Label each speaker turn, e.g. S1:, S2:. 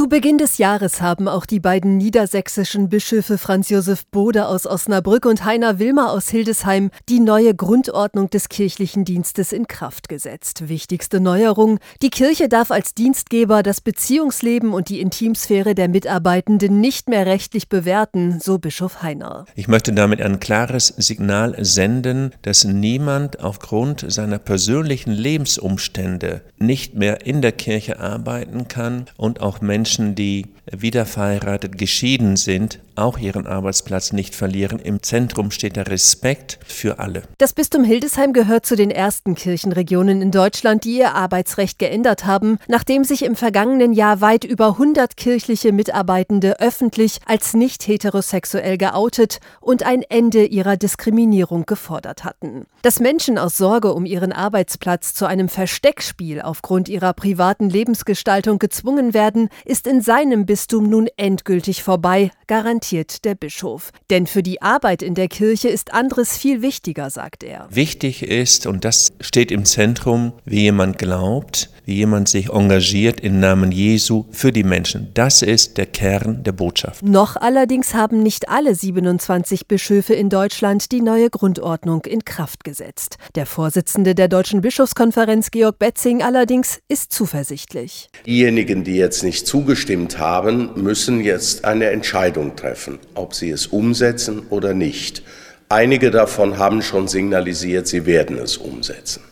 S1: Zu Beginn des Jahres haben auch die beiden niedersächsischen Bischöfe Franz Josef Bode aus Osnabrück und Heiner Wilmer aus Hildesheim die neue Grundordnung des kirchlichen Dienstes in Kraft gesetzt. Wichtigste Neuerung, die Kirche darf als Dienstgeber das Beziehungsleben und die Intimsphäre der Mitarbeitenden nicht mehr rechtlich bewerten, so Bischof Heiner.
S2: Ich möchte damit ein klares Signal senden, dass niemand aufgrund seiner persönlichen Lebensumstände nicht mehr in der Kirche arbeiten kann und auch Menschen Menschen, die wieder verheiratet geschieden sind, auch ihren Arbeitsplatz nicht verlieren. Im Zentrum steht der Respekt für alle.
S1: Das Bistum Hildesheim gehört zu den ersten Kirchenregionen in Deutschland, die ihr Arbeitsrecht geändert haben, nachdem sich im vergangenen Jahr weit über 100 kirchliche Mitarbeitende öffentlich als nicht heterosexuell geoutet und ein Ende ihrer Diskriminierung gefordert hatten. Dass Menschen aus Sorge um ihren Arbeitsplatz zu einem Versteckspiel aufgrund ihrer privaten Lebensgestaltung gezwungen werden, ist in seinem Bistum nun endgültig vorbei, garantiert der Bischof. Denn für die Arbeit in der Kirche ist anderes viel wichtiger, sagt er.
S2: Wichtig ist, und das steht im Zentrum, wie jemand glaubt, jemand sich engagiert im Namen Jesu für die Menschen. Das ist der Kern der Botschaft.
S1: Noch allerdings haben nicht alle 27 Bischöfe in Deutschland die neue Grundordnung in Kraft gesetzt. Der Vorsitzende der Deutschen Bischofskonferenz, Georg Betzing, allerdings ist zuversichtlich.
S3: Diejenigen, die jetzt nicht zugestimmt haben, müssen jetzt eine Entscheidung treffen, ob sie es umsetzen oder nicht. Einige davon haben schon signalisiert, sie werden es umsetzen.